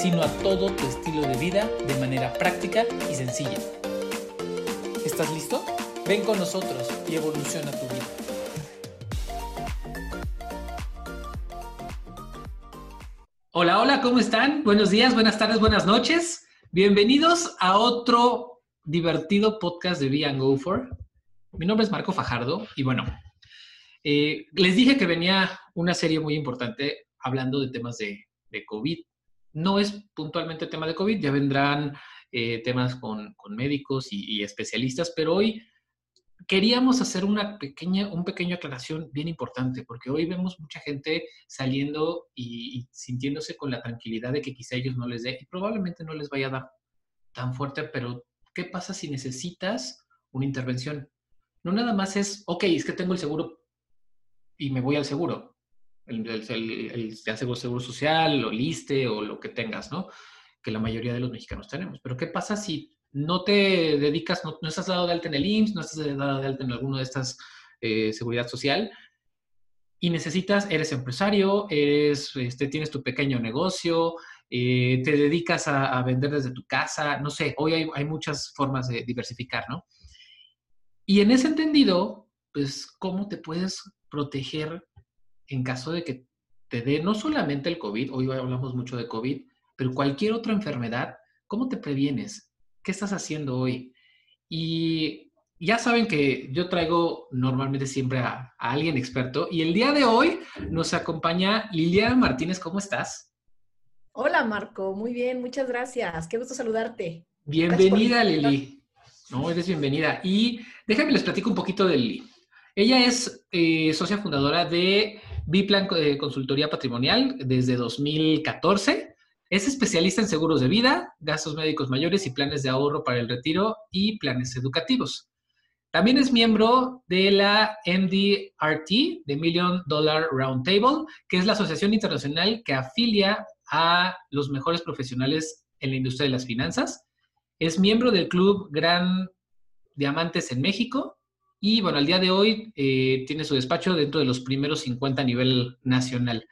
sino a todo tu estilo de vida de manera práctica y sencilla. ¿Estás listo? Ven con nosotros y evoluciona tu vida. Hola, hola, ¿cómo están? Buenos días, buenas tardes, buenas noches. Bienvenidos a otro divertido podcast de Be Go For. Mi nombre es Marco Fajardo y bueno, eh, les dije que venía una serie muy importante hablando de temas de, COVID. No es puntualmente tema de COVID, ya vendrán eh, temas con, médicos y, especialistas, pero hoy queríamos hacer una pequeña, un pequeño aclaración bien importante, porque hoy vemos mucha gente saliendo y, sintiéndose con la tranquilidad de que quizá ellos no les dé, y probablemente no les vaya a dar tan fuerte, pero ¿qué pasa si necesitas una intervención? No nada más es, ok, es que tengo el seguro y me voy al seguro el, el, seguro social, o liste o lo que tengas, ¿no? Que la mayoría de los mexicanos tenemos. Pero ¿qué pasa si no te dedicas, no, estás dado de alta en el IMSS, no estás dado de alta en alguna de estas eh, seguridad social y necesitas, eres empresario, eres, este, tienes tu pequeño negocio, eh, te dedicas a, vender desde tu casa, no sé, hoy hay, hay muchas formas de diversificar, ¿no? Y en ese entendido, pues, ¿cómo te puedes proteger en caso de que te dé no solamente el COVID, hoy hablamos mucho de COVID, pero cualquier otra enfermedad, ¿cómo te previenes? ¿Qué estás haciendo hoy? Y ya saben que yo traigo normalmente siempre a, alguien experto y el día de hoy nos acompaña Liliana Martínez. ¿Cómo estás? Hola Marco, muy bien, muchas gracias. Qué gusto saludarte. Bienvenida Lili. No, eres bienvenida. Y déjame les platico un poquito de Lili. Ella es eh, socia fundadora de Biplan eh, Consultoría Patrimonial desde 2014. Es especialista en seguros de vida, gastos médicos mayores y planes de ahorro para el retiro y planes educativos. También es miembro de la MDRT, de Million Dollar Roundtable, que es la asociación internacional que afilia a los mejores profesionales en la industria de las finanzas. Es miembro del Club Gran Diamantes en México y bueno, al día de hoy eh, tiene su despacho dentro de los primeros 50 a nivel nacional.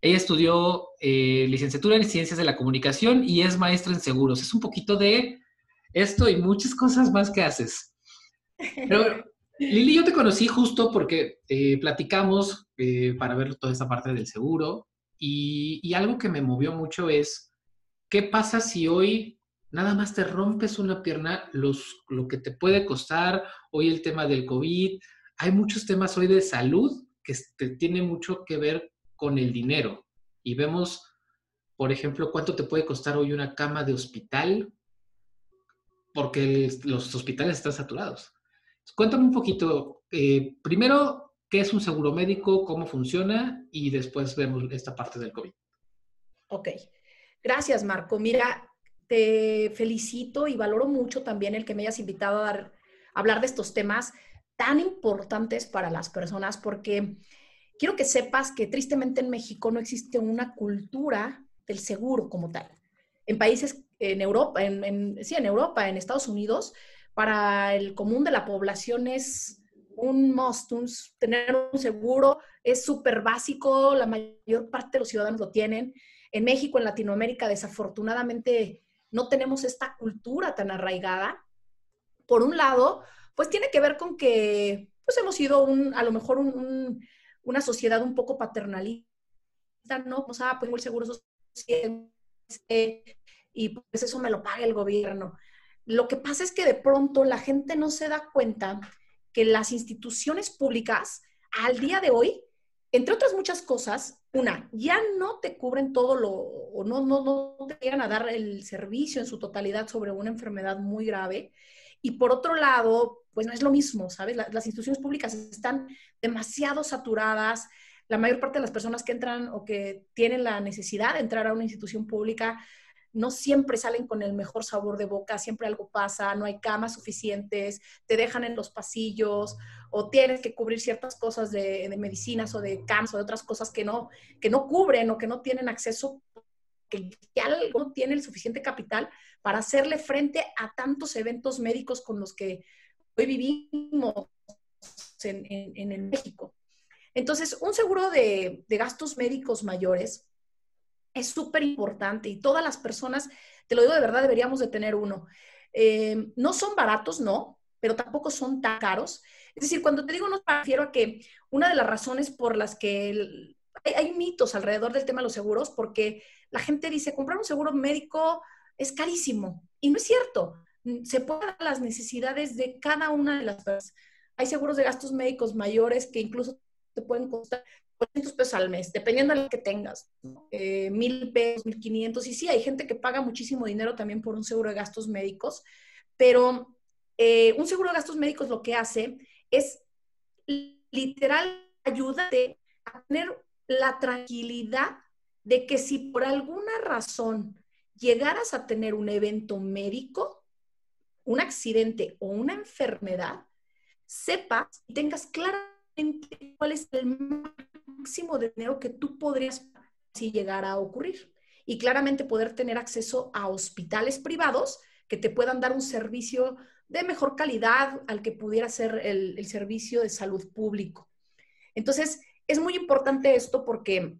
Ella estudió eh, licenciatura en Ciencias de la Comunicación y es maestra en seguros. Es un poquito de esto y muchas cosas más que haces. Pero, Lili, yo te conocí justo porque eh, platicamos para ver toda esta parte del seguro y, y algo que me movió mucho es, ¿qué pasa si hoy nada más te rompes una pierna, lo que te puede costar, hoy el tema del COVID, hay muchos temas hoy de salud que tienen mucho que ver con el dinero. Y vemos, por ejemplo, cuánto te puede costar hoy una cama de hospital, porque los hospitales están saturados. Cuéntame un poquito, eh, primero, ¿qué es un seguro médico? ¿Cómo funciona? Y después vemos esta parte del COVID. Ok. Gracias, Marco. Mira, te felicito y valoro mucho también el que me hayas invitado a, hablar de estos temas tan importantes para las personas, porque quiero que sepas que tristemente en México no existe una cultura del seguro como tal. En países, en Europa, en, sí, en Europa, en Estados Unidos, para el común de la población es un must, tener un seguro es súper básico, la mayor parte de los ciudadanos lo tienen. En México, en Latinoamérica, desafortunadamente no tenemos esta cultura tan arraigada. Por un lado, pues tiene que ver con que pues hemos sido un, a lo mejor una sociedad un poco paternalista, ¿no? O sea, pongo el seguro social y pues eso me lo paga el gobierno. Lo que pasa es que de pronto la gente no se da cuenta que las instituciones públicas al día de hoy entre otras muchas cosas, una, ya no te cubren todo lo, o no, no, no te llegan a dar el servicio en su totalidad sobre una enfermedad muy grave. Y por otro lado, pues no es lo mismo, ¿sabes? las instituciones públicas están demasiado saturadas. La mayor parte de las personas que entran o que tienen la necesidad de entrar a una institución pública no siempre salen con el mejor sabor de boca, siempre algo pasa, no hay camas suficientes, te dejan en los pasillos o tienes que cubrir ciertas cosas de, medicinas o de CAMS o de otras cosas que no, que no cubren o que no tienen acceso, que ya no tienen el suficiente capital para hacerle frente a tantos eventos médicos con los que hoy vivimos en, en, México. Entonces, un seguro de, de gastos médicos mayores es súper importante y todas las personas, te lo digo de verdad, deberíamos de tener uno. Eh, no son baratos, no, pero tampoco son tan caros. Es decir, cuando te digo no, me refiero a que una de las razones por las que hay, mitos alrededor del tema de los seguros, porque la gente dice, comprar un seguro médico es carísimo. Y no es cierto. Se pueden las necesidades de cada una de las personas. Hay seguros de gastos médicos mayores que incluso te pueden costar 400 pesos al mes, dependiendo de lo que tengas, eh, mil pesos, mil quinientos. Y sí, hay gente que paga muchísimo dinero también por un seguro de gastos médicos, pero eh, un seguro de gastos médicos lo que hace es literal ayudarte a tener la tranquilidad de que si por alguna razón llegaras a tener un evento médico, un accidente o una enfermedad, sepas y tengas claramente cuál es el máximo de dinero que tú podrías si llegara a ocurrir. Y claramente poder tener acceso a hospitales privados que te puedan dar un servicio de mejor calidad al que pudiera ser el, servicio de salud público. Entonces, es muy importante esto porque,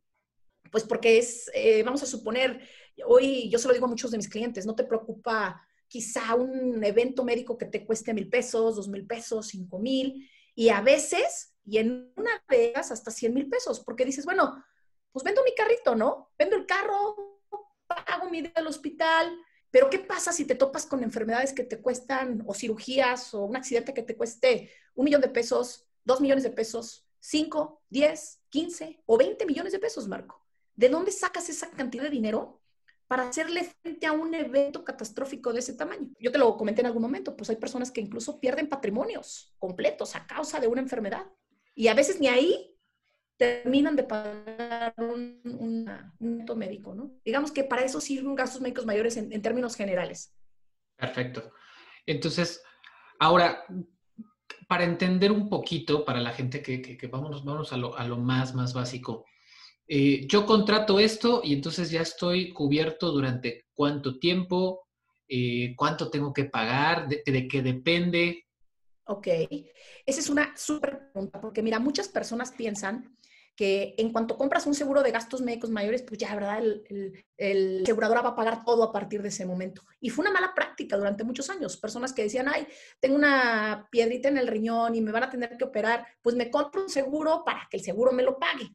pues porque es, eh, vamos a suponer, hoy yo se lo digo a muchos de mis clientes, no te preocupa quizá un evento médico que te cueste mil pesos, dos mil pesos, cinco mil, y a veces y en una de hasta 100 mil pesos, porque dices, bueno, pues vendo mi carrito, ¿no? Vendo el carro, pago mi día al hospital, pero ¿qué pasa si te topas con enfermedades que te cuestan, o cirugías, o un accidente que te cueste un millón de pesos, dos millones de pesos, cinco, diez, quince o veinte millones de pesos, Marco? ¿De dónde sacas esa cantidad de dinero para hacerle frente a un evento catastrófico de ese tamaño. Yo te lo comenté en algún momento, pues hay personas que incluso pierden patrimonios completos a causa de una enfermedad. Y a veces ni ahí terminan de pagar un, un, médico, ¿no? Digamos que para eso sirven gastos médicos mayores en, términos generales. Perfecto. Entonces, ahora, para entender un poquito, para la gente que, que, vamos, vamos a, lo, a, lo, más, más básico, eh, yo contrato esto y entonces ya estoy cubierto durante cuánto tiempo, eh, cuánto tengo que pagar, de, de qué depende, Ok, esa es una súper pregunta, porque mira, muchas personas piensan que en cuanto compras un seguro de gastos médicos mayores, pues ya, ¿verdad? El, el, aseguradora va a pagar todo a partir de ese momento. Y fue una mala práctica durante muchos años. Personas que decían, ay, tengo una piedrita en el riñón y me van a tener que operar, pues me compro un seguro para que el seguro me lo pague.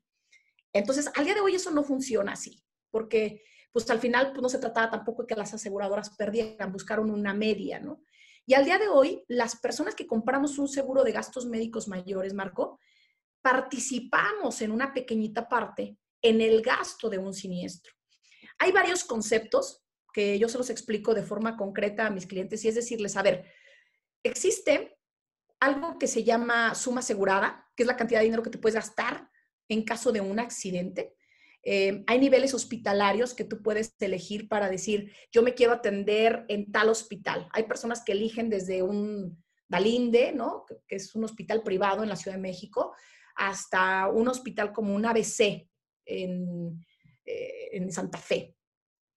Entonces, al día de hoy eso no funciona así, porque pues al final pues, no se trataba tampoco de que las aseguradoras perdieran, buscaron una media, ¿no? Y al día de hoy, las personas que compramos un seguro de gastos médicos mayores, Marco, participamos en una pequeñita parte en el gasto de un siniestro. Hay varios conceptos que yo se los explico de forma concreta a mis clientes y es decirles, a ver, existe algo que se llama suma asegurada, que es la cantidad de dinero que te puedes gastar en caso de un accidente. Eh, hay niveles hospitalarios que tú puedes elegir para decir, yo me quiero atender en tal hospital. Hay personas que eligen desde un Dalinde, ¿no? que es un hospital privado en la Ciudad de México, hasta un hospital como un ABC en, eh, en Santa Fe.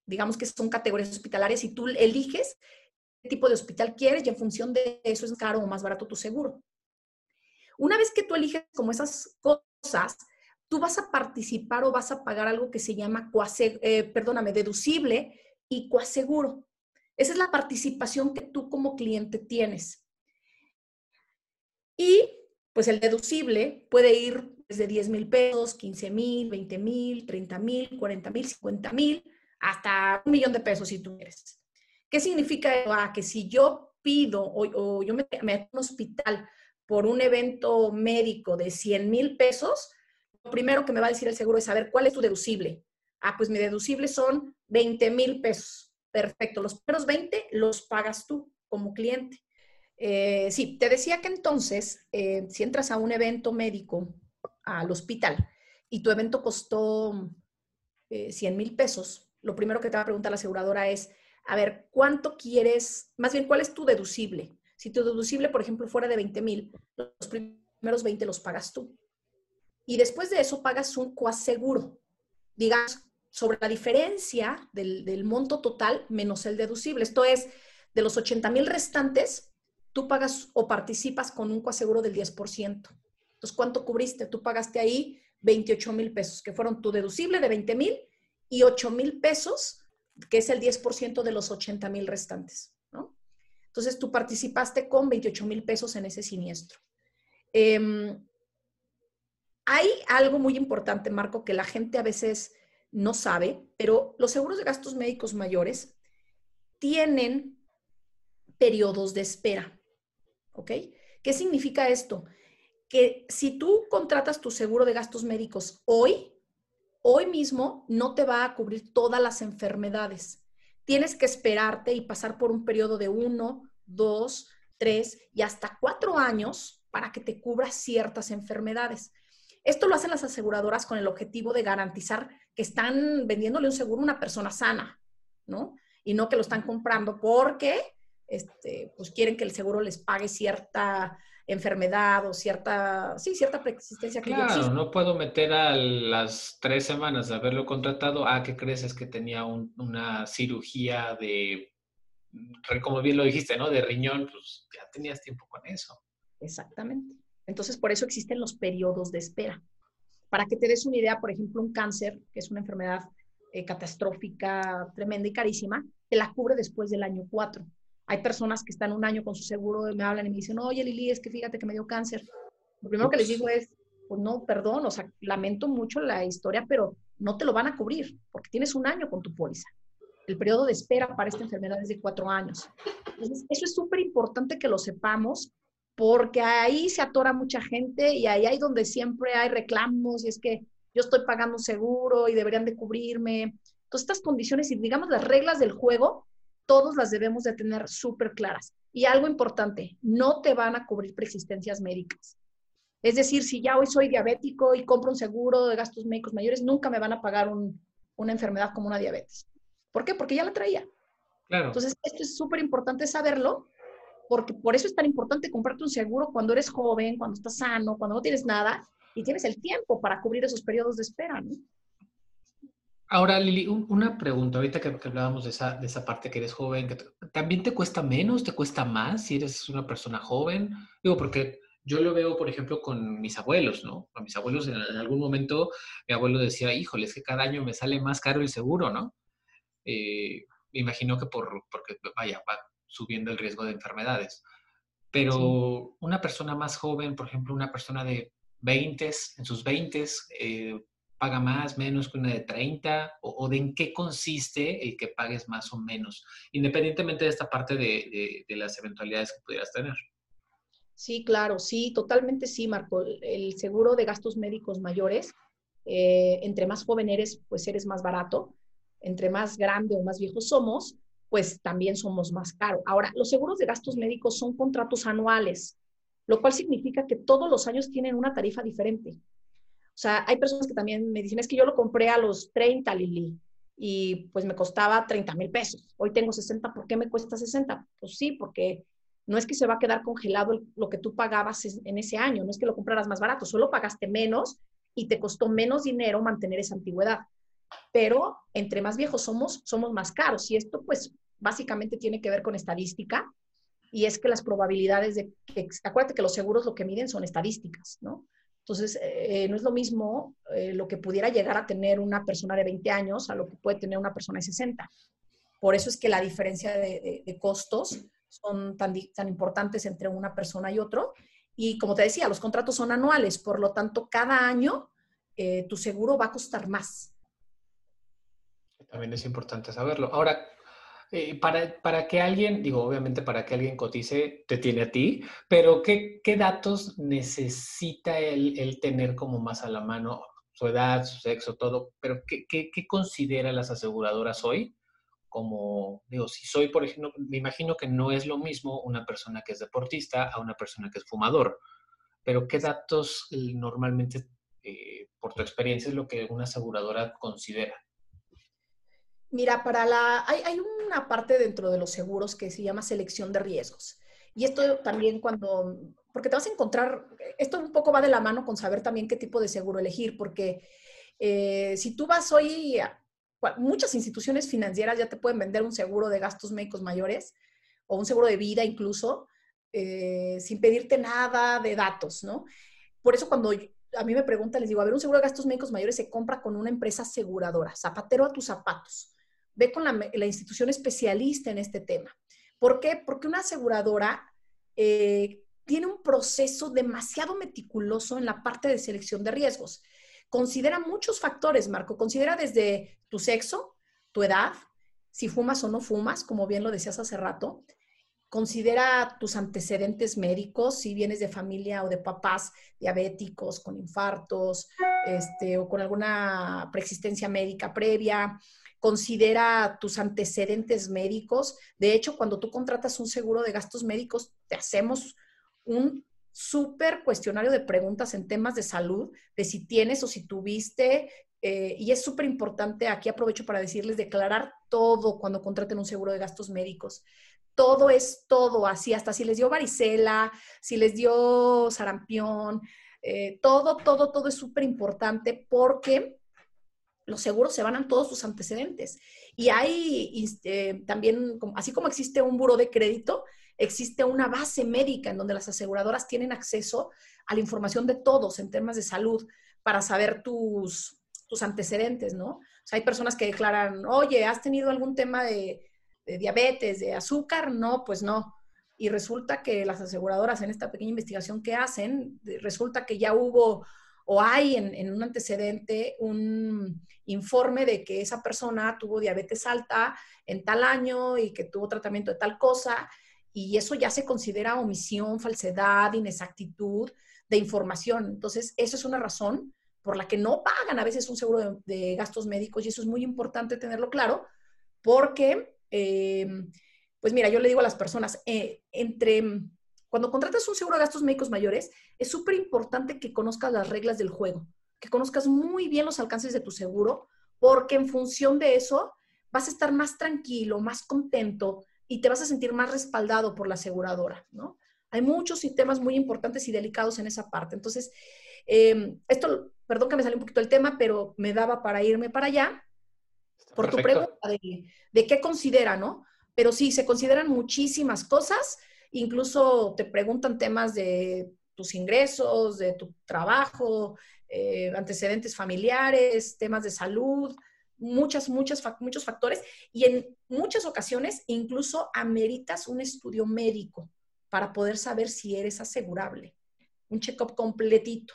Digamos que son categorías hospitalarias y tú eliges qué tipo de hospital quieres y en función de eso es caro o más barato tu seguro. Una vez que tú eliges como esas cosas, tú vas a participar o vas a pagar algo que se llama, eh, perdóname, deducible y coaseguro. Esa es la participación que tú como cliente tienes. Y pues el deducible puede ir desde 10 mil pesos, 15 mil, 20 mil, 30 mil, 40 mil, 50 mil, hasta un millón de pesos si tú quieres. ¿Qué significa eso? Ah, que si yo pido o, yo me meto a un hospital por un evento médico de 100 mil pesos, lo primero que me va a decir el seguro es saber cuál es tu deducible. Ah, pues mi deducible son 20 mil pesos. Perfecto, los primeros 20 los pagas tú como cliente. Eh, sí, te decía que entonces, eh, si entras a un evento médico al hospital y tu evento costó 100 eh, mil pesos, lo primero que te va a preguntar la aseguradora es, a ver, ¿cuánto quieres? Más bien, ¿cuál es tu deducible? Si tu deducible, por ejemplo, fuera de 20 mil, los primeros 20 los pagas tú. Y después de eso pagas un coaseguro, digamos, sobre la diferencia del monto total menos el deducible. Esto es, de los 80 mil restantes, tú pagas o participas con un coaseguro del 10%. Entonces, ¿cuánto cubriste? Tú pagaste ahí 28 mil pesos, que fueron tu deducible de 20 mil y 8 mil pesos, que es el 10% de los 80 mil restantes, ¿no? Entonces, tú participaste con 28 mil pesos en ese siniestro. Em, hay algo muy importante, Marco, que la gente a veces no sabe, pero los seguros de gastos médicos mayores tienen periodos de espera. ¿Ok? ¿Qué significa esto? Que si tú contratas tu seguro de gastos médicos hoy, hoy mismo no te va a cubrir todas las enfermedades. Tienes que esperarte y pasar por un periodo de uno, dos, tres y hasta cuatro años para que te cubra ciertas enfermedades. Esto lo hacen las aseguradoras con el objetivo de garantizar que están vendiéndole un seguro a una persona sana, ¿no? Y no que lo están comprando porque este, pues quieren que el seguro les pague cierta enfermedad o cierta, sí, cierta preexistencia que Claro, no puedo meter a las tres semanas de haberlo contratado, ah, ¿qué crees? Es que tenía una cirugía de, como bien lo dijiste, ¿no? De riñón, pues ya tenías tiempo con eso. Exactamente. Entonces, por eso existen los periodos de espera. Para que te des una idea, por ejemplo, un cáncer, que es una enfermedad eh, catastrófica, tremenda y carísima, te la cubre después del año 4. Hay personas que están un año con su seguro me hablan y me dicen, oye Lili, es que fíjate que me dio cáncer. Lo primero que les digo es, pues no, perdón, o sea, lamento mucho la historia, pero no te lo van a cubrir porque tienes un año con tu póliza. El periodo de espera para esta enfermedad es de cuatro años. Entonces, eso es súper importante que lo sepamos porque ahí se atora mucha gente y ahí hay donde siempre hay reclamos y es que yo estoy pagando un seguro y deberían de cubrirme. Entonces, estas condiciones y digamos las reglas del juego todos las debemos de tener súper claras. Y algo importante, no te van a cubrir preexistencias médicas. Es decir, si ya hoy soy diabético y compro un seguro de gastos médicos mayores, nunca me van a pagar una enfermedad como una diabetes. ¿Por qué? Porque ya la traía. Claro. Entonces, esto es súper importante saberlo, porque por eso es tan importante comprarte un seguro cuando eres joven, cuando estás sano, cuando no tienes nada y tienes el tiempo para cubrir esos periodos de espera. ¿no? Ahora, Lili, una pregunta. Ahorita que, hablábamos de esa, de esa, parte que eres joven, que ¿también te cuesta menos, te cuesta más si eres una persona joven? Digo, porque yo lo veo, por ejemplo, con mis abuelos, ¿no? Con mis abuelos, en, algún momento, mi abuelo decía, híjole, es que cada año me sale más caro el seguro, ¿no? Eh, me imagino que por, porque, vaya, va subiendo el riesgo de enfermedades. Pero una persona más joven, por ejemplo, una persona de 20, en sus 20, eh, paga más, menos que una de 30? ¿O, de en qué consiste el que pagues más o menos? Independientemente de esta parte de, las eventualidades que pudieras tener. Sí, claro, sí, totalmente sí, Marco. El seguro de gastos médicos mayores, eh, entre más joven eres, pues eres más barato. Entre más grande o más viejo somos, pues también somos más caros. Ahora, los seguros de gastos médicos son contratos anuales, lo cual significa que todos los años tienen una tarifa diferente. O sea, hay personas que también me dicen, es que yo lo compré a los 30, Lili, y pues me costaba 30 mil pesos. Hoy tengo 60, ¿por qué me cuesta 60? Pues sí, porque no es que se va a quedar congelado lo que tú pagabas en ese año, no es que lo compraras más barato, solo pagaste menos y te costó menos dinero mantener esa antigüedad. Pero entre más viejos somos, somos más caros. Y esto pues básicamente tiene que ver con estadística y es que las probabilidades de que, acuérdate que los seguros lo que miden son estadísticas, ¿no? Entonces, eh, no es lo mismo eh, lo que pudiera llegar a tener una persona de 20 años a lo que puede tener una persona de 60. Por eso es que la diferencia de, costos son tan, tan importantes entre una persona y otro. Y como te decía, los contratos son anuales, por lo tanto, cada año eh, tu seguro va a costar más. También es importante saberlo. Ahora, eh, para, para, que alguien, digo, obviamente para que alguien cotice, te tiene a ti, pero ¿qué, qué datos necesita él, tener como más a la mano? Su edad, su sexo, todo, pero ¿qué, qué, qué considera las aseguradoras hoy? Como, digo, si soy, por ejemplo, me imagino que no es lo mismo una persona que es deportista a una persona que es fumador, pero ¿qué datos eh, normalmente, eh, por tu experiencia, es lo que una aseguradora considera? Mira, para la, hay, hay, una parte dentro de los seguros que se llama selección de riesgos. Y esto también cuando, porque te vas a encontrar, esto un poco va de la mano con saber también qué tipo de seguro elegir, porque eh, si tú vas hoy, muchas instituciones financieras ya te pueden vender un seguro de gastos médicos mayores o un seguro de vida incluso, eh, sin pedirte nada de datos, ¿no? Por eso cuando a mí me preguntan, les digo, a ver, un seguro de gastos médicos mayores se compra con una empresa aseguradora, zapatero a tus zapatos. Ve con la, institución especialista en este tema. ¿Por qué? Porque una aseguradora eh, tiene un proceso demasiado meticuloso en la parte de selección de riesgos. Considera muchos factores, Marco. Considera desde tu sexo, tu edad, si fumas o no fumas, como bien lo decías hace rato, Considera tus antecedentes médicos, si vienes de familia o de papás diabéticos, con infartos, este, o con alguna preexistencia médica previa. Considera tus antecedentes médicos. De hecho, cuando tú contratas un seguro de gastos médicos, te hacemos un súper cuestionario de preguntas en temas de salud, de si tienes o si tuviste eh, y es súper importante, aquí aprovecho para decirles, declarar todo cuando contraten un seguro de gastos médicos todo es todo, así, hasta si les dio varicela, si les dio sarampión, eh, todo, todo, todo es súper importante porque los seguros se van a todos sus antecedentes. Y hay eh, también, así como existe un buro de crédito, existe una base médica en donde las aseguradoras tienen acceso a la información de todos en temas de salud para saber tus, tus antecedentes, ¿no? O sea, hay personas que declaran, oye, ¿has tenido algún tema de, de diabetes, de azúcar, no, pues no. Y resulta que las aseguradoras en esta pequeña investigación que hacen, resulta que ya hubo o hay en, un antecedente un informe de que esa persona tuvo diabetes alta en tal año y que tuvo tratamiento de tal cosa, y eso ya se considera omisión, falsedad, inexactitud de información. Entonces, eso es una razón por la que no pagan a veces un seguro de, gastos médicos y eso es muy importante tenerlo claro, porque eh, pues mira, yo le digo a las personas, eh, entre, cuando contratas un seguro de gastos médicos mayores, es súper importante que conozcas las reglas del juego, que conozcas muy bien los alcances de tu seguro, porque en función de eso vas a estar más tranquilo, más contento y te vas a sentir más respaldado por la aseguradora, ¿no? Hay muchos temas muy importantes y delicados en esa parte. Entonces, eh, esto, perdón que me salió un poquito el tema, pero me daba para irme para allá por tu pregunta de, qué considera, ¿no? Pero sí, se consideran muchísimas cosas, incluso te preguntan temas de tus ingresos, de tu trabajo, eh, antecedentes familiares, temas de salud, muchas, muchas, muchos factores y en muchas ocasiones incluso ameritas un estudio médico para poder saber si eres asegurable, un check-up completito,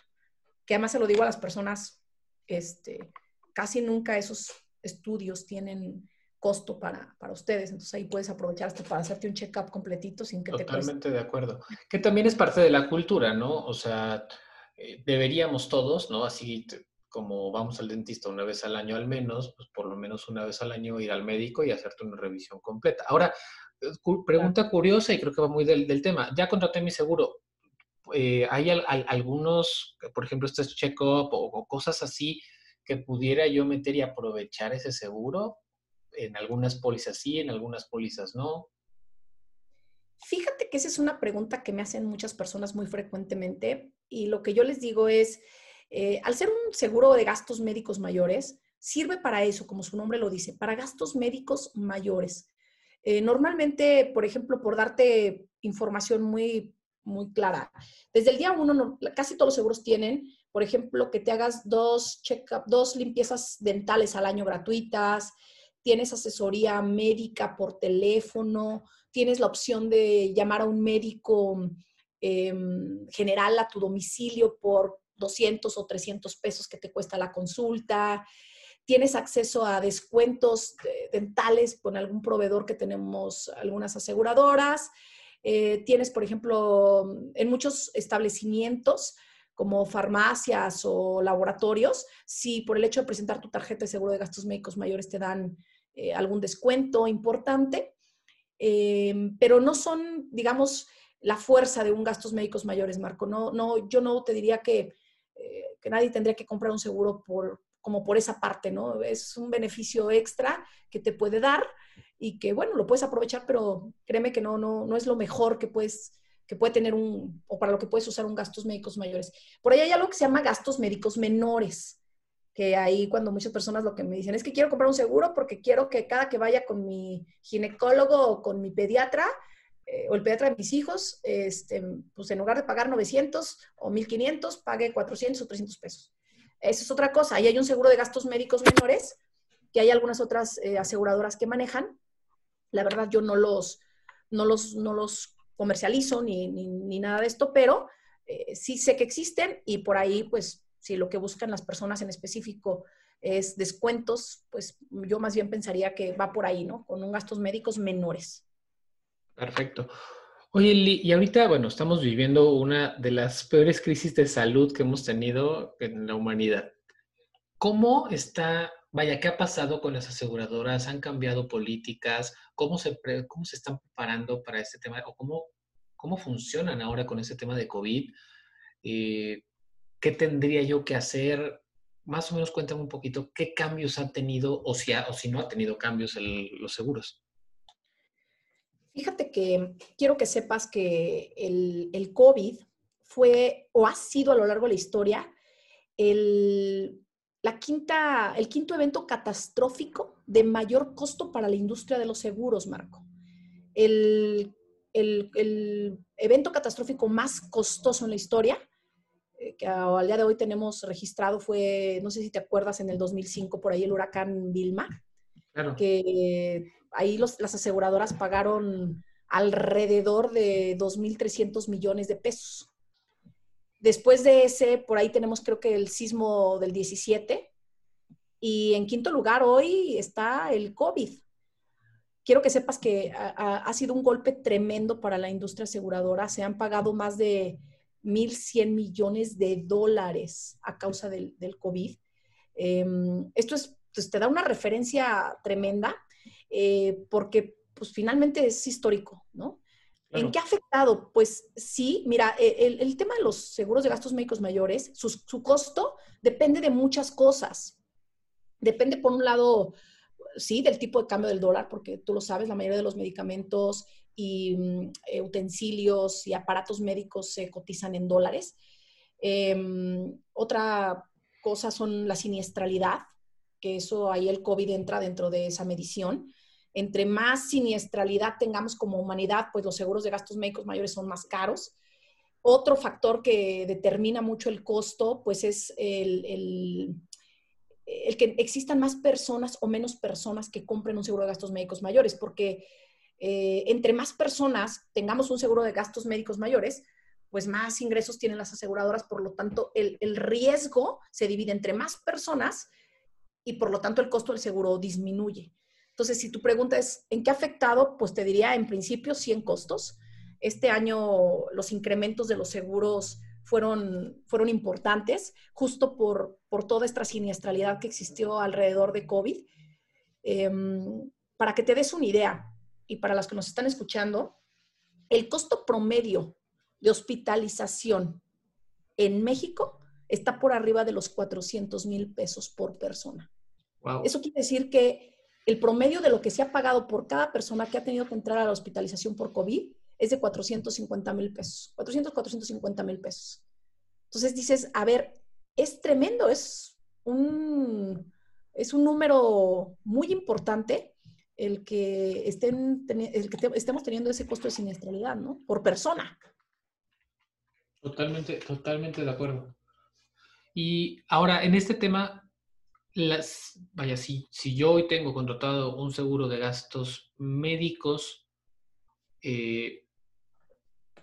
que además se lo digo a las personas, este, casi nunca esos estudios tienen costo para, para ustedes. Entonces ahí puedes aprovechar hasta para hacerte un check-up completito sin que te Totalmente de acuerdo. Que también es parte de la cultura, ¿no? O sea, eh, deberíamos todos, ¿no? Así como vamos al dentista una vez al año al menos, pues por lo menos una vez al año ir al médico y hacerte una revisión completa. Ahora, eh, pregunta curiosa y creo que va muy del, del tema. Ya contraté mi seguro. Eh, ¿Hay algunos, por ejemplo, este check-up o, o cosas así que pudiera yo meter y aprovechar ese seguro? En algunas pólizas sí, en algunas pólizas no. Fíjate que esa es una pregunta que me hacen muchas personas muy frecuentemente y lo que yo les digo es, eh, al ser un seguro de gastos médicos mayores, sirve para eso, como su nombre lo dice, para gastos médicos mayores. Eh, normalmente, por ejemplo, por darte información muy, muy clara, desde el día uno, casi todos los seguros tienen por ejemplo, que te hagas dos check-up, dos limpiezas dentales al año gratuitas, tienes asesoría médica por teléfono, tienes la opción de llamar a un médico em, general a tu domicilio por 200 o 300 pesos que te cuesta la consulta, tienes acceso a descuentos dentales con algún proveedor que tenemos algunas aseguradoras, eh, tienes, por ejemplo, en muchos establecimientos, como farmacias o laboratorios, si por el hecho de presentar tu tarjeta de seguro de gastos médicos mayores te dan eh, algún descuento importante, em, pero no son, digamos, la fuerza de un gastos médicos mayores, Marco. No, no, yo no te diría que, eh, que nadie tendría que comprar un seguro por, como por esa parte, ¿no? Es un beneficio extra que te puede dar y que, bueno, lo puedes aprovechar, pero créeme que no, no, no es lo mejor que puedes que puede tener un, o para lo que puedes usar un gastos médicos mayores. Por ahí hay algo que se llama gastos médicos menores, que ahí cuando muchas personas lo que me dicen es que quiero comprar un seguro porque quiero que cada que vaya con mi ginecólogo o con mi pediatra, eh, o el pediatra de mis hijos, este, pues en lugar de pagar 900 o 1500, pague 400 o 300 pesos. Esa es otra cosa. Ahí hay un seguro de gastos médicos menores, que hay algunas otras eh, aseguradoras que manejan. La verdad, yo no los, no los, no los comercializo ni, ni, nada de esto, pero eh, sí sé que existen y por ahí, pues, si lo que buscan las personas en específico es descuentos, pues yo más bien pensaría que va por ahí, ¿no? Con un gastos médicos menores. Perfecto. Oye, y ahorita, bueno, estamos viviendo una de las peores crisis de salud que hemos tenido en la humanidad. ¿Cómo está, vaya, qué ha pasado con las aseguradoras? ¿Han cambiado políticas? ¿Cómo se, cómo se están preparando para este tema? ¿O cómo, cómo funcionan ahora con este tema de COVID? Eh, ¿Qué tendría yo que hacer? Más o menos cuéntame un poquito qué cambios ha tenido o si, o si no ha tenido cambios los seguros. Fíjate que quiero que sepas que el, COVID fue o ha sido a lo largo de la historia el, la quinta, el quinto evento catastrófico de mayor costo para la industria de los seguros, Marco. El, el, evento catastrófico más costoso en la historia, que al día de hoy tenemos registrado, fue, no sé si te acuerdas, en el 2005, por ahí el huracán Vilma, claro. que ahí las aseguradoras pagaron alrededor de 2.300 millones de pesos. Después de ese, por ahí tenemos creo que el sismo del 17. Y en quinto lugar hoy está el COVID. Quiero que sepas que ha, sido un golpe tremendo para la industria aseguradora. Se han pagado más de 1.100 millones de dólares a causa del, COVID. Em, esto es, pues, te da una referencia tremenda eh, porque pues finalmente es histórico, ¿no? ¿En qué ha afectado? Pues sí, mira, e, el, tema de los seguros de gastos médicos mayores, su, costo depende de muchas cosas. Depende, por un lado, sí, del tipo de cambio del dólar, porque tú lo sabes, la mayoría de los medicamentos y mm, eh, utensilios y aparatos médicos se cotizan en dólares. Em, otra cosa son la siniestralidad, que eso ahí el COVID entra dentro de esa medición entre más siniestralidad tengamos como humanidad, pues los seguros de gastos médicos mayores son más caros. Otro factor que determina mucho el costo, pues es el, que existan más personas o menos personas que compren un seguro de gastos médicos mayores, porque eh, entre más personas tengamos un seguro de gastos médicos mayores, pues más ingresos tienen las aseguradoras, por lo tanto el, riesgo se divide entre más personas y por lo tanto el costo del seguro disminuye. Entonces, si tu pregunta es, ¿en qué ha afectado? Pues te diría, en principio, sí en costos. Este año los incrementos de los seguros fueron, fueron importantes, justo por, por toda esta siniestralidad que existió alrededor de COVID. Em, para que te des una idea, y para las que nos están escuchando, el costo promedio de hospitalización en México está por arriba de los 400 mil pesos por persona. Eso quiere decir que el promedio de lo que se ha pagado por cada persona que ha tenido que entrar a la hospitalización por COVID es de 450 mil pesos. 400, 450 mil pesos. Entonces dices, a ver, es tremendo, es un, es un número muy importante el que, estén, el que estemos teniendo ese costo de siniestralidad, ¿no? Por persona. Totalmente, totalmente de acuerdo. Y ahora, en este tema, las, vaya, si, si yo hoy tengo contratado un seguro de gastos médicos, eh,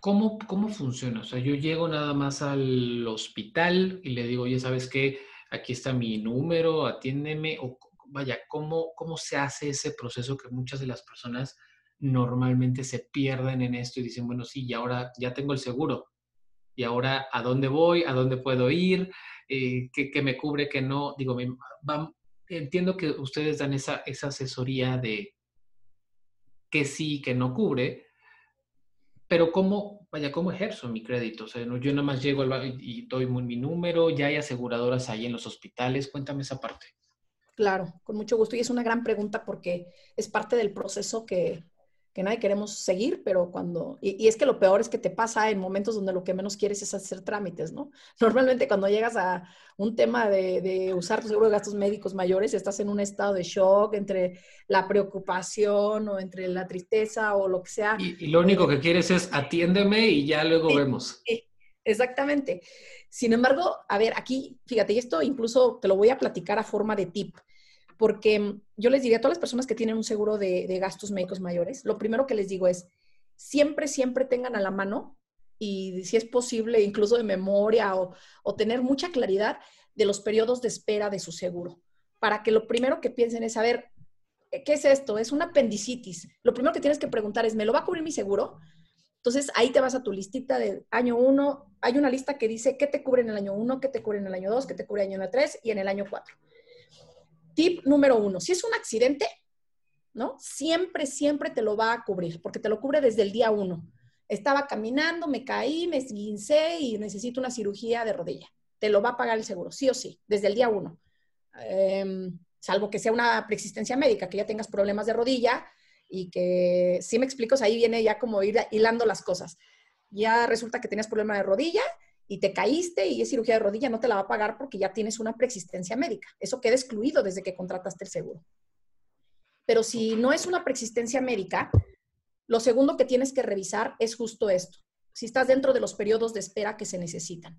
¿cómo, ¿cómo funciona? O sea, yo llego nada más al hospital y le digo, oye, ¿sabes qué? Aquí está mi número, atiéndeme, vaya, ¿cómo, ¿cómo se hace ese proceso que muchas de las personas normalmente se pierden en esto y dicen, bueno, sí, y ahora ya tengo el seguro, y ahora a dónde voy, a dónde puedo ir, eh, que, me cubre, que no. Digo, entiendo que ustedes dan esa, esa asesoría de que sí, que no cubre, pero ¿cómo, vaya, cómo ejerzo mi crédito? O sea, yo nada más llego al y doy mi número, ya hay aseguradoras ahí en los hospitales. Cuéntame esa parte. Claro, con mucho gusto. Y es una gran pregunta porque es parte del proceso que, que nadie queremos seguir, pero cuando, y, es que lo peor es que te pasa en momentos donde lo que menos quieres es hacer trámites, ¿no? Normalmente cuando llegas a un tema de, usar tu seguro de gastos médicos mayores, estás en un estado de shock entre la preocupación o entre la tristeza o lo que sea. Y, lo único que quieres es atiéndeme y ya luego vemos. Exactamente. Sin embargo, a ver, aquí, fíjate, y esto incluso te lo voy a platicar a forma de tip porque yo les diría a todas las personas que tienen un seguro de, gastos médicos mayores, lo primero que les digo es, siempre, siempre tengan a la mano y si es posible, incluso de memoria o, o tener mucha claridad de los periodos de espera de su seguro, para que lo primero que piensen es, saber ¿qué es esto? Es una apendicitis. Lo primero que tienes que preguntar es, ¿me lo va a cubrir mi seguro? Entonces ahí te vas a tu listita de año 1. Hay una lista que dice qué te cubre en el año 1, qué te cubre en el año 2, qué te cubre en el año 3 y en el año 4. Tip número uno, si es un accidente, ¿no? Siempre, siempre te lo va a cubrir, porque te lo cubre desde el día uno. Estaba caminando, me caí, me esguincé y necesito una cirugía de rodilla. Te lo va a pagar el seguro, sí o sí, desde el día uno. Em, salvo que sea una preexistencia médica, que ya tengas problemas de rodilla y que, si me explico, ahí viene ya como ir hilando las cosas. Ya resulta que tenías problema de rodilla y te caíste y es cirugía de rodilla, no te la va a pagar porque ya tienes una preexistencia médica. Eso queda excluido desde que contrataste el seguro. Pero si no es una preexistencia médica, lo segundo que tienes que revisar es justo esto. Si estás dentro de los periodos de espera que se necesitan.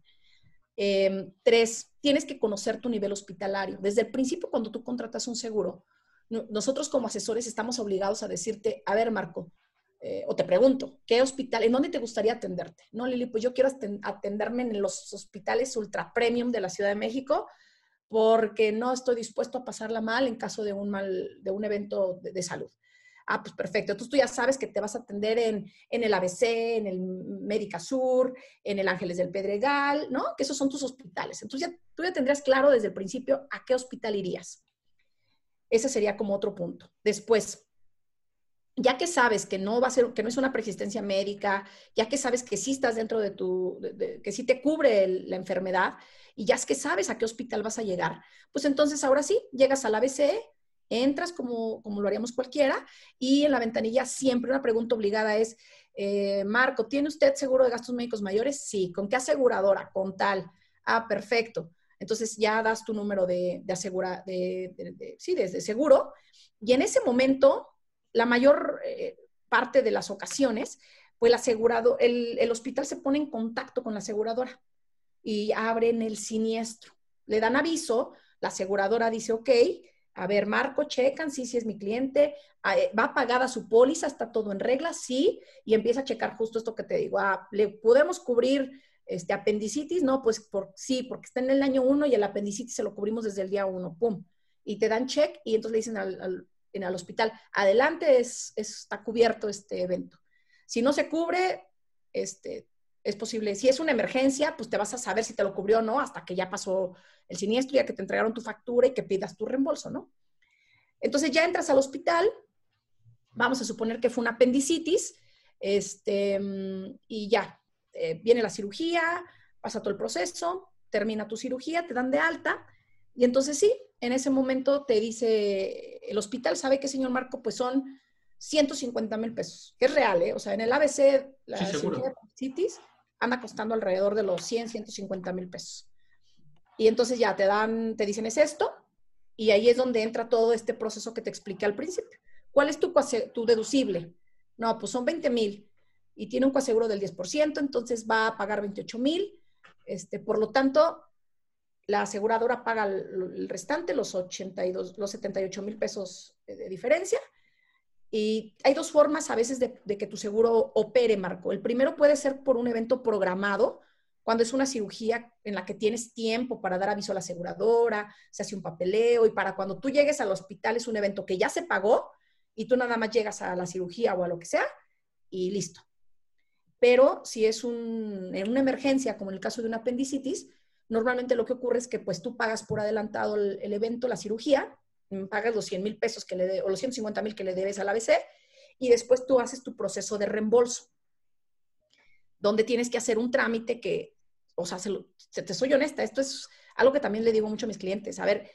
Em, tres, tienes que conocer tu nivel hospitalario. Desde el principio, cuando tú contratas un seguro, nosotros como asesores estamos obligados a decirte, a ver, Marco, eh, o te pregunto, ¿qué hospital, en dónde te gustaría atenderte? No, Lili, pues yo quiero atenderme en los hospitales ultra premium de la Ciudad de México porque no estoy dispuesto a pasarla mal en caso de un mal, de un evento de, salud. Ah, pues perfecto. Entonces tú ya sabes que te vas a atender en, en, el ABC, en el Médica Sur, en el Ángeles del Pedregal, ¿no? Que esos son tus hospitales. Entonces ya, tú ya tendrías claro desde el principio a qué hospital irías. Ese sería como otro punto. Después, ya que sabes que no va a ser, que no es una persistencia médica, ya que sabes que sí estás dentro de tu, que sí te cubre la enfermedad y ya es que sabes a qué hospital vas a llegar, pues entonces ahora sí, llegas al ABC, entras como, como lo haríamos cualquiera y en la ventanilla siempre una pregunta obligada es, eh, Marco, ¿tiene usted seguro de gastos médicos mayores? Sí. ¿Con qué aseguradora? Con tal. Ah, perfecto. Entonces ya das tu número de, de asegura, de, sí, de seguro y en ese momento la mayor eh, parte de las ocasiones, pues el asegurado, el, hospital se pone en contacto con la aseguradora y abren el siniestro. Le dan aviso, la aseguradora dice, ok, a ver, Marco, checan, sí, sí es mi cliente, ah, eh, va pagada su póliza, está todo en regla, sí, y empieza a checar justo esto que te digo, ah, ¿le podemos cubrir este apendicitis? No, pues por, sí, porque está en el año uno y el apendicitis se lo cubrimos desde el día uno, pum. Y te dan check y entonces le dicen al, en el hospital. Adelante es, está cubierto este evento. Si no se cubre, este, es posible. Si es una emergencia, pues te vas a saber si te lo cubrió o no hasta que ya pasó el siniestro, ya que te entregaron tu factura y que pidas tu reembolso, ¿no? Entonces ya entras al hospital, vamos a suponer que fue una apendicitis, este, y ya, eh, viene la cirugía, pasa todo el proceso, termina tu cirugía, te dan de alta, y entonces sí, en ese momento te dice el hospital, ¿sabe qué, señor Marco? Pues son 150 mil pesos, que es real, ¿eh? O sea, en el ABC, la Cities anda costando alrededor de los 100, 150 mil pesos. Y entonces ya te dan, te dicen, es esto, y ahí es donde entra todo este proceso que te expliqué al principio. ¿Cuál es tu, tu deducible? No, pues son 20 mil y tiene un coaseguro del 10%, entonces va a pagar 28 mil. Este, por lo tanto, la aseguradora paga el, restante, los, 82, los 78 mil pesos de diferencia. Y hay dos formas a veces de, que tu seguro opere, Marco. El primero puede ser por un evento programado, cuando es una cirugía en la que tienes tiempo para dar aviso a la aseguradora, se hace un papeleo y para cuando tú llegues al hospital es un evento que ya se pagó y tú nada más llegas a la cirugía o a lo que sea y listo. Pero si es un, en una emergencia, como en el caso de una apendicitis, normalmente lo que ocurre es que pues tú pagas por adelantado el, evento, la cirugía, mm, pagas los 100 mil pesos que le o los 150 mil que le debes al ABC y después tú haces tu proceso de reembolso. donde tienes que hacer un trámite que, o sea, se te soy honesta, esto es algo que también le digo mucho a mis clientes. A ver,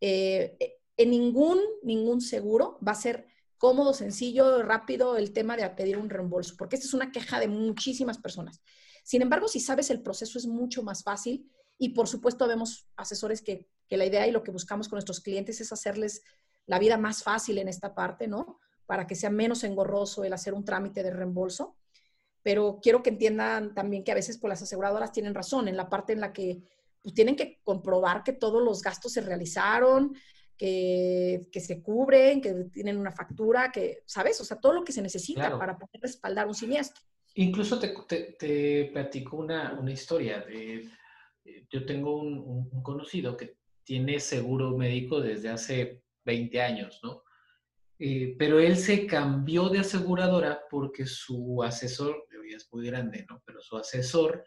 eh, en ningún, ningún seguro va a ser cómodo, sencillo, rápido el tema de pedir un reembolso, porque esta es una queja de muchísimas personas. Sin embargo, si sabes el proceso es mucho más fácil y por supuesto vemos asesores que, que la idea y lo que buscamos con nuestros clientes es hacerles la vida más fácil en esta parte, ¿no? Para que sea menos engorroso el hacer un trámite de reembolso. Pero quiero que entiendan también que a veces por pues, las aseguradoras tienen razón en la parte en la que pues, tienen que comprobar que todos los gastos se realizaron, que, se cubren, que tienen una factura, que, ¿sabes? O sea, todo lo que se necesita para poder respaldar un siniestro. Incluso te, te, platico una, historia. De, eh, yo tengo un, conocido que tiene seguro médico desde hace 20 años, ¿no? Eh, pero él se cambió de aseguradora porque su asesor, ya es muy grande, ¿no? Pero su asesor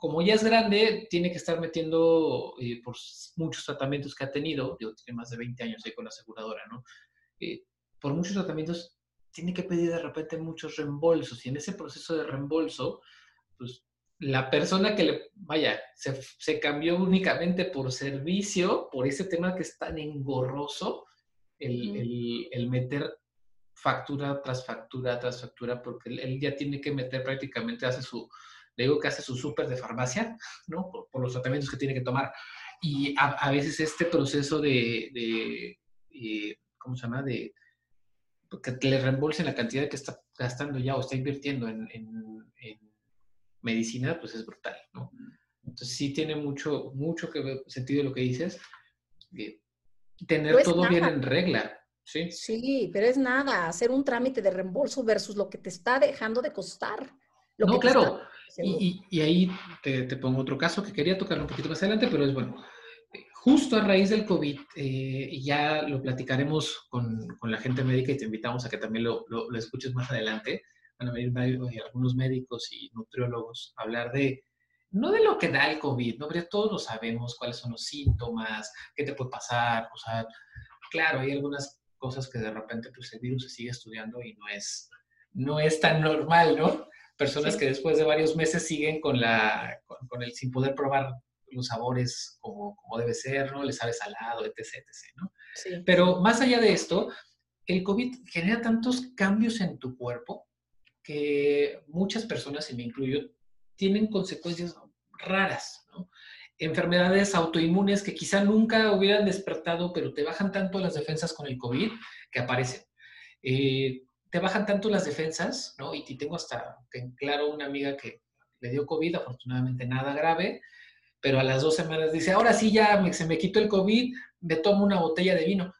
como ya es grande, tiene que estar metiendo eh, por muchos tratamientos que ha tenido, digo, tiene más de 20 años ahí con la aseguradora, ¿no? Eh, por muchos tratamientos tiene que pedir de repente muchos reembolsos y en ese proceso de reembolso, pues la persona que le, vaya, se, se cambió únicamente por servicio, por ese tema que es tan engorroso, el, el, el meter factura tras factura tras factura, porque él, ya tiene que meter prácticamente, hace su, le digo que hace su súper de farmacia, ¿no? Por, los tratamientos que tiene que tomar. Y a, veces este proceso de, eh, ¿cómo se llama? De que le reembolsen la cantidad que está gastando ya o está invirtiendo en, medicina, pues es brutal, ¿no? Entonces sí tiene mucho, mucho que sentido lo que dices. tener todo bien en regla. ¿sí? sí, pero es nada, hacer un trámite de reembolso versus lo que te está dejando de costar. no, claro. Y, ahí te, pongo otro caso que quería tocar un poquito más adelante, pero es bueno. Justo a raíz del COVID, eh, y ya lo platicaremos con, con, la gente médica y te invitamos a que también lo, lo, escuches más adelante. Van a venir algunos médicos y nutriólogos a hablar de, no de lo que da el COVID, ¿no? Todos lo sabemos, cuáles son los síntomas, qué te puede pasar, o sea, claro, hay algunas cosas que de repente pues el virus se sigue estudiando y no es, no es tan normal, ¿no? Personas que después de varios meses siguen con, la, con, el sin poder probar los sabores como, como, debe ser, ¿no? Le sabe salado, etc., etc., ¿no? Pero más allá de esto, el COVID genera tantos cambios en tu cuerpo que muchas personas, y me incluyo, tienen consecuencias raras, ¿no? Enfermedades autoinmunes que quizá nunca hubieran despertado, pero te bajan tanto las defensas con el COVID que aparecen. Eh, te bajan tanto las defensas, ¿no? Y tengo hasta en claro una amiga que le dio COVID, afortunadamente nada grave, pero a las dos semanas dice, ahora sí ya se me quitó el COVID, me tomo una botella de vino.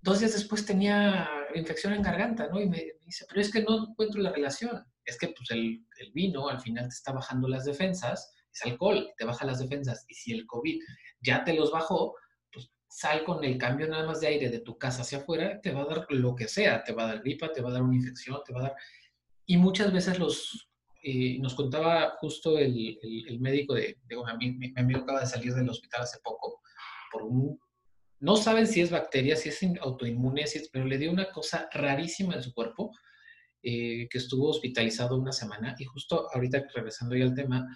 Dos días después tenía infección en garganta, ¿no? Y me, dice, pero es que no encuentro la relación. Es que pues el, el, vino al final te está bajando las defensas, es alcohol, te baja las defensas. Y si el COVID ya te los bajó, sal con el cambio nada más de aire de tu casa hacia afuera, te va a dar lo que sea, te va a dar gripa, te va a dar una infección, te va a dar... Y muchas veces los, eh, nos contaba justo el, el, médico de, mi, mi, amigo acaba de salir del hospital hace poco, por un, no saben si es bacteria, si es autoinmune, si es, pero le dio una cosa rarísima en su cuerpo, eh, que estuvo hospitalizado una semana, y justo ahorita regresando ya al tema,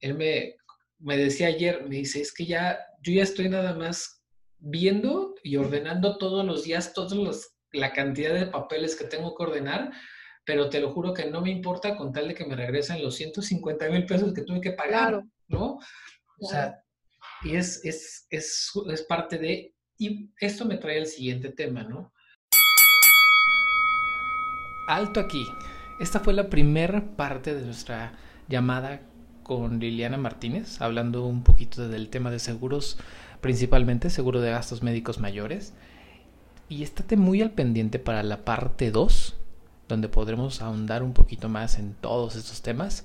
él me, me decía ayer, me dice, es que ya, yo ya estoy nada más viendo y ordenando todos los días todos los, la cantidad de papeles que tengo que ordenar, pero te lo juro que no me importa con tal de que me regresen los 150 mil pesos que tuve que pagar, ¿no? O sea, y es, es, es, es parte de, y esto me trae al siguiente tema, ¿no? Alto aquí. Esta fue la primera parte de nuestra llamada con Liliana Martínez, hablando un poquito del tema de seguros principalmente seguro de gastos médicos mayores. Y estate muy al pendiente para la parte 2, donde podremos ahondar un poquito más en todos estos temas.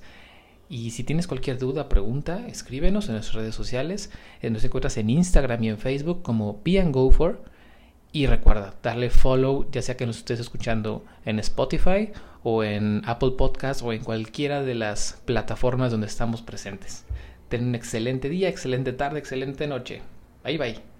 Y si tienes cualquier duda, pregunta, escríbenos en nuestras redes sociales. Eh, nos encuentras en Instagram y en Facebook como Be Go For. Y recuerda, darle follow, ya sea que nos estés escuchando en Spotify o en Apple Podcast o en cualquiera de las plataformas donde estamos presentes. Ten un excelente día, excelente tarde, excelente noche. Bye bye.